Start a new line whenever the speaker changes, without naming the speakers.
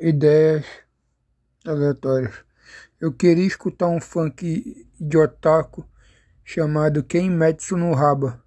ideias aleatórias. Eu queria escutar um funk de otaku chamado Quem Medeço no Raba.